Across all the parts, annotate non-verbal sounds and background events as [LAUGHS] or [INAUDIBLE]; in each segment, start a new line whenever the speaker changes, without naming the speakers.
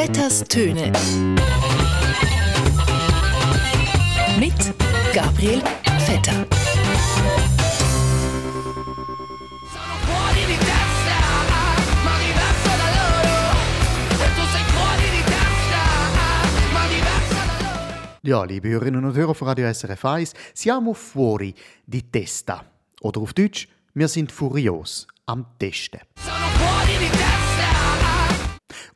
Vetters Töne. Mit Gabriel Vetter.
Ja, liebe Hörerinnen und Hörer von Radio SRF 1, siamo fuori di testa. Oder auf Deutsch, wir sind furios am Testen.
Sono fuori di testa.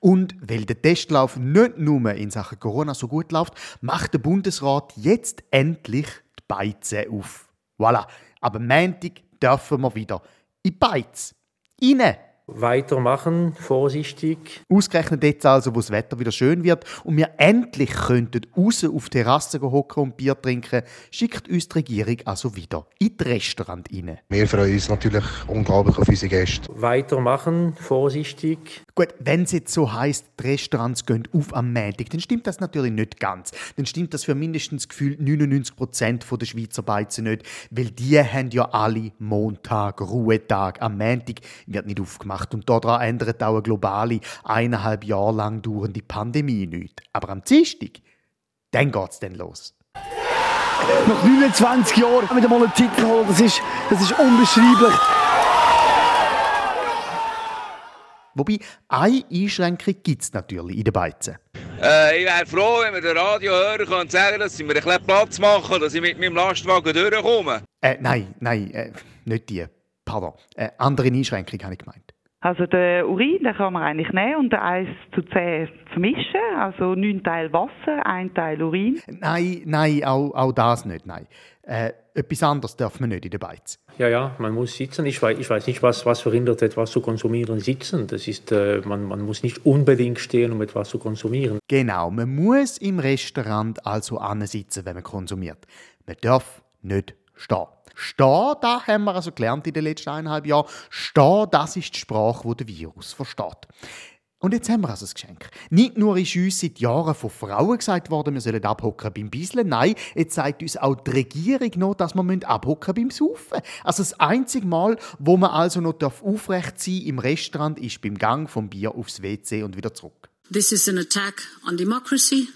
Und weil der Testlauf nicht nur in Sachen Corona so gut läuft, macht der Bundesrat jetzt endlich die Beize auf. Voilà, aber Montag dürfen wir wieder in die Beiz. Rein!
Weitermachen, vorsichtig.
Ausgerechnet jetzt also, wo das Wetter wieder schön wird und wir endlich könnten raus auf die Terrasse hocken und Bier trinken, schickt uns die Regierung also wieder in das Restaurant rein.
Wir freuen uns natürlich unglaublich auf unsere Gäste.
Weitermachen, vorsichtig.
Gut, wenn es jetzt so die Restaurants gehen auf am Montag, dann stimmt das natürlich nicht ganz. Dann stimmt das für mindestens gefühlt 99% der Schweizer Beizen nicht, weil die haben ja alle Montag, Ruhetag. Am Montag wird nicht aufgemacht und daran ändert auch eine globale, eineinhalb Jahre lang dauernde Pandemie nichts. Aber am Dienstag, dann geht's dann los.
Nach 29 Jahren wieder mal einen Titel holen, das ist, das ist unbeschreiblich.
Wobei, eine Einschränkung gibt es natürlich in den Beizen.
Äh, ich wäre froh, wenn wir den Radio hören können und sagen, dass sie mir ein bisschen Platz machen, dass ich mit meinem Lastwagen durchkomme.
Äh, nein, nein, äh, nicht die. Pardon. Äh, andere Einschränkung habe ich gemeint.
Also den Urin den kann man eigentlich nehmen und den 1 zu 10 vermischen. Also 9 Teil Wasser, 1 Teil Urin.
Nein, nein, auch, auch das nicht, nein. Äh, etwas anderes darf man nicht in der Beiz.
Ja, ja, man muss sitzen. Ich weiß, ich weiß nicht, was, was verhindert, etwas zu konsumieren. Sitzen, das ist, äh, man, man muss nicht unbedingt stehen, um etwas zu konsumieren.
Genau, man muss im Restaurant also sitzen, wenn man konsumiert. Man darf nicht stehen. Stehen, da haben wir also gelernt in den letzten eineinhalb Jahren. Stehen, das ist die Sprache, die der Virus versteht. Und jetzt haben wir also das Geschenk. Nicht nur ist uns seit Jahren von Frauen gesagt worden, wir sollen abhocken beim Bisseln. Nein, jetzt sagt uns auch die Regierung noch, dass wir abhocken beim Saufen. Also das einzige Mal, wo man also noch aufrecht sein darf im Restaurant, ist beim Gang vom Bier aufs WC und wieder zurück.
This is an attack on democracy.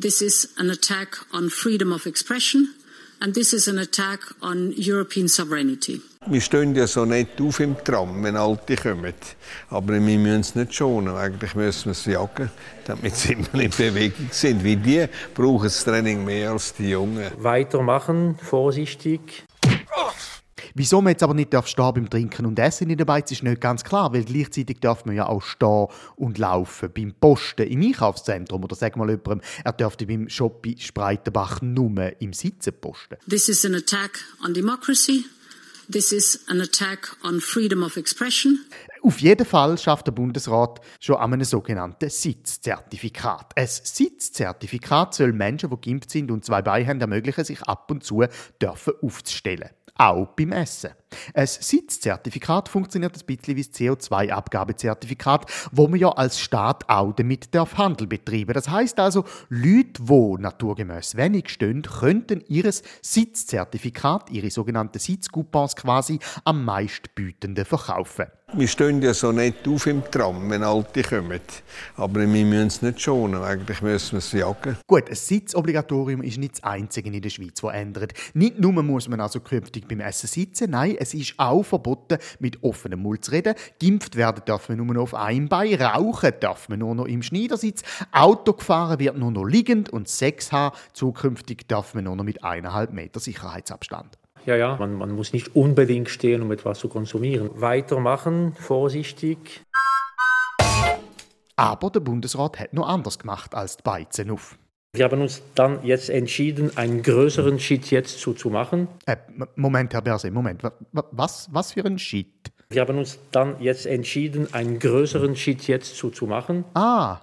This is an attack on freedom of expression. And this is an attack on European sovereignty.
Wir stehen ja so nicht auf im Tram, wenn Alte kommen. Aber wir müssen es nicht schonen. Eigentlich müssen wir es jagen, damit sie immer in Bewegung sind. Wie die brauchen das Training mehr als die Jungen.
Weitermachen, vorsichtig.
Wieso man jetzt aber nicht darf stehen beim Trinken und Essen in der Beiz ist nicht ganz klar, weil gleichzeitig darf man ja auch stehen und laufen beim Posten im Einkaufszentrum oder sag mal jemandem, er dürfte beim Shoppi Spreitenbach nur im Sitzen posten.
This is an attack on democracy. This is an attack on freedom of expression.
Auf jeden Fall schafft der Bundesrat schon an einem sogenannten Sitzzertifikat. Ein Sitzzertifikat soll Menschen, die geimpft sind und zwei Beine haben, ermöglichen, sich ab und zu dürfen aufzustellen. Auch beim Essen. Ein Sitzzertifikat funktioniert ein bisschen wie das CO2-Abgabezertifikat, wo man ja als Staat auch damit darf Handel betreiben. Das heißt also, Leute, die naturgemäß wenig stehen, könnten ihr Sitzzertifikat, ihre sogenannten Sitzcoupons quasi, am meistbietenden verkaufen.
Wir stehen ja so nicht auf im Tram, wenn Alte kommen. Aber wir müssen es nicht schonen. Eigentlich müssen wir es jagen.
Gut, ein Sitzobligatorium ist nicht das einzige in der Schweiz, das ändert. Nicht nur muss man also künftig beim Essen sitzen, nein, es ist auch verboten, mit offenem Mund zu reden. Geimpft werden darf man nur noch auf einem Bein, rauchen darf man nur noch im Schneidersitz, Auto gefahren wird nur noch liegend und Sex haben zukünftig darf man nur noch mit eineinhalb Meter Sicherheitsabstand.
Ja, ja, man, man muss nicht unbedingt stehen, um etwas zu konsumieren. Weitermachen, vorsichtig.
Aber der Bundesrat hat noch anders gemacht als die Beizen auf.
Wir haben uns dann jetzt entschieden, einen größeren Schritt jetzt zu, zu machen.
Äh, Moment, Herr Berse, Moment. Wa- wa- Was, was für ein Shit?
Wir haben uns dann jetzt entschieden, einen größeren Schritt jetzt zu, zu machen.
Ah,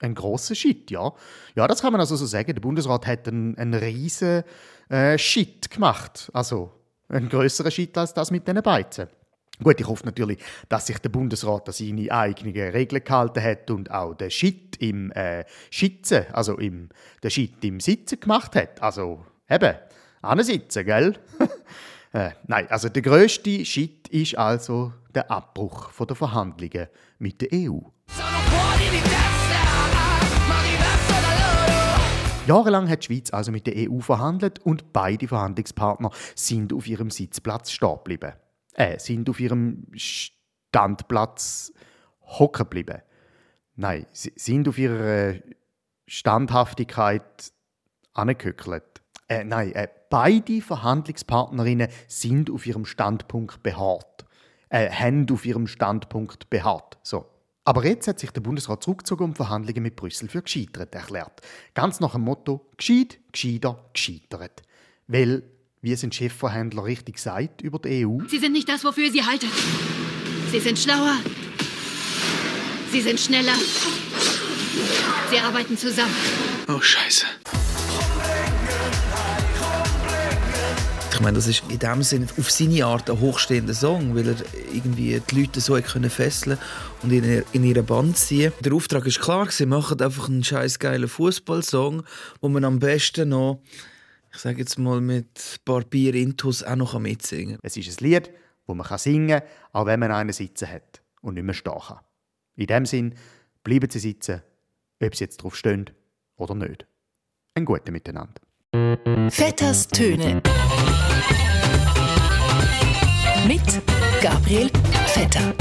ein großer Shit, ja. Ja, das kann man also so sagen. Der Bundesrat hat einen, einen riesen äh, Shit gemacht. Also ein größerer Shit als das mit den Beizen. Gut, ich hoffe natürlich, dass sich der Bundesrat an seine eigenen Regeln gehalten hat und auch den Shit im äh, Schitzen, also im, den Shit im Sitzen gemacht hat. Also eben, ansitzen, gell? [LAUGHS] äh, nein, also der grösste Shit ist also der Abbruch der Verhandlungen mit der EU. Jahrelang hat die Schweiz also mit der EU verhandelt und beide Verhandlungspartner sind auf ihrem Sitzplatz stehen geblieben. Äh, sind auf ihrem Standplatz hocken geblieben. Nein, sie sind auf ihrer Standhaftigkeit angehöckelt. Äh, nein, äh, beide Verhandlungspartnerinnen sind auf ihrem Standpunkt beharrt. Äh, haben auf ihrem Standpunkt beharrt. So. Aber jetzt hat sich der Bundesrat zurückgezogen und Verhandlungen mit Brüssel für gescheitert erklärt. Ganz nach dem Motto: gescheit, gescheiter, gescheitert. Weil, wie es ein Chefverhandler richtig sagt über die EU,
Sie sind nicht das, wofür ihr sie haltet. Sie sind schlauer. Sie sind schneller. Sie arbeiten zusammen.
Oh, Scheiße. Ich meine, das ist in dem Sinne auf seine Art ein hochstehender Song, weil er irgendwie die Leute so können fesseln und in, in ihre Band ziehen. Der Auftrag ist klar, sie machen einfach einen scheiß geilen Fußballsong, wo man am besten noch, ich sage jetzt mal mit ein paar Bier intus auch noch mitsingen
es ist ein Lied, wo man kann singen kann, auch wenn man einen sitzen hat und nicht mehr stehen kann. In dem Sinn, bleiben Sie sitzen, ob Sie jetzt drauf stehen oder nicht. Ein guten Miteinander.
Vetters Töne. Mit Gabriel Vetter.